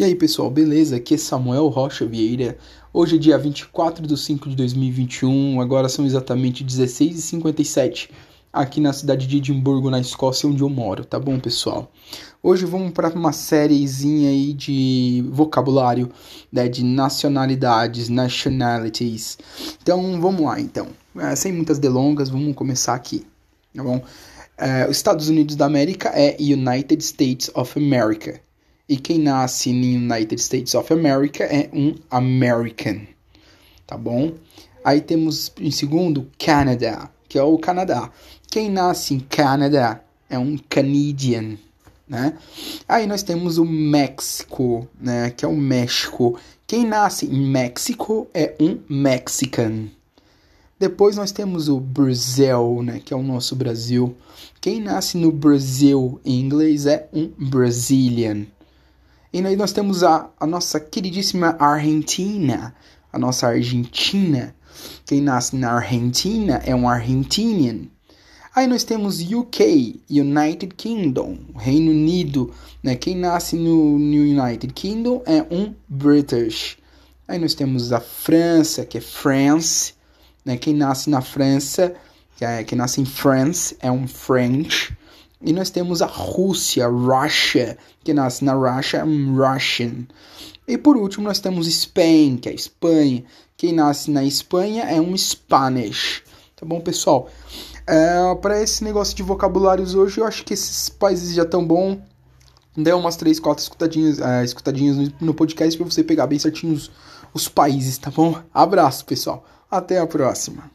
E aí pessoal, beleza? Aqui é Samuel Rocha Vieira. Hoje é dia 24 de 5 de 2021, agora são exatamente 16h57 aqui na cidade de Edimburgo, na Escócia, onde eu moro, tá bom pessoal? Hoje vamos para uma sériezinha aí de vocabulário, né, de nacionalidades, nationalities. Então vamos lá então, é, sem muitas delongas, vamos começar aqui, tá bom? É, os Estados Unidos da América é United States of America. E quem nasce no United States of America é um American, tá bom? Aí temos em segundo Canada, que é o Canadá. Quem nasce em Canadá é um Canadian, né? Aí nós temos o México, né, que é o México. Quem nasce em México é um Mexican. Depois nós temos o Brasil, né, que é o nosso Brasil. Quem nasce no Brasil em inglês é um Brazilian. E aí nós temos a, a nossa queridíssima Argentina, a nossa Argentina. Quem nasce na Argentina é um Argentinian. Aí nós temos UK, United Kingdom, Reino Unido. Né? Quem nasce no, no United Kingdom é um British. Aí nós temos a França, que é France. Né? Quem nasce na França, que é, quem nasce em France é um French. E nós temos a Rússia, Russia, que nasce na Rússia, um Russian. E por último nós temos Spain, que é a Espanha. Quem nasce na Espanha é um Spanish. Tá bom, pessoal? É, para esse negócio de vocabulários hoje, eu acho que esses países já estão bom. Dê umas três, quatro escutadinhas, é, escutadinhas no, no podcast para você pegar bem certinho os, os países, tá bom? Abraço, pessoal. Até a próxima.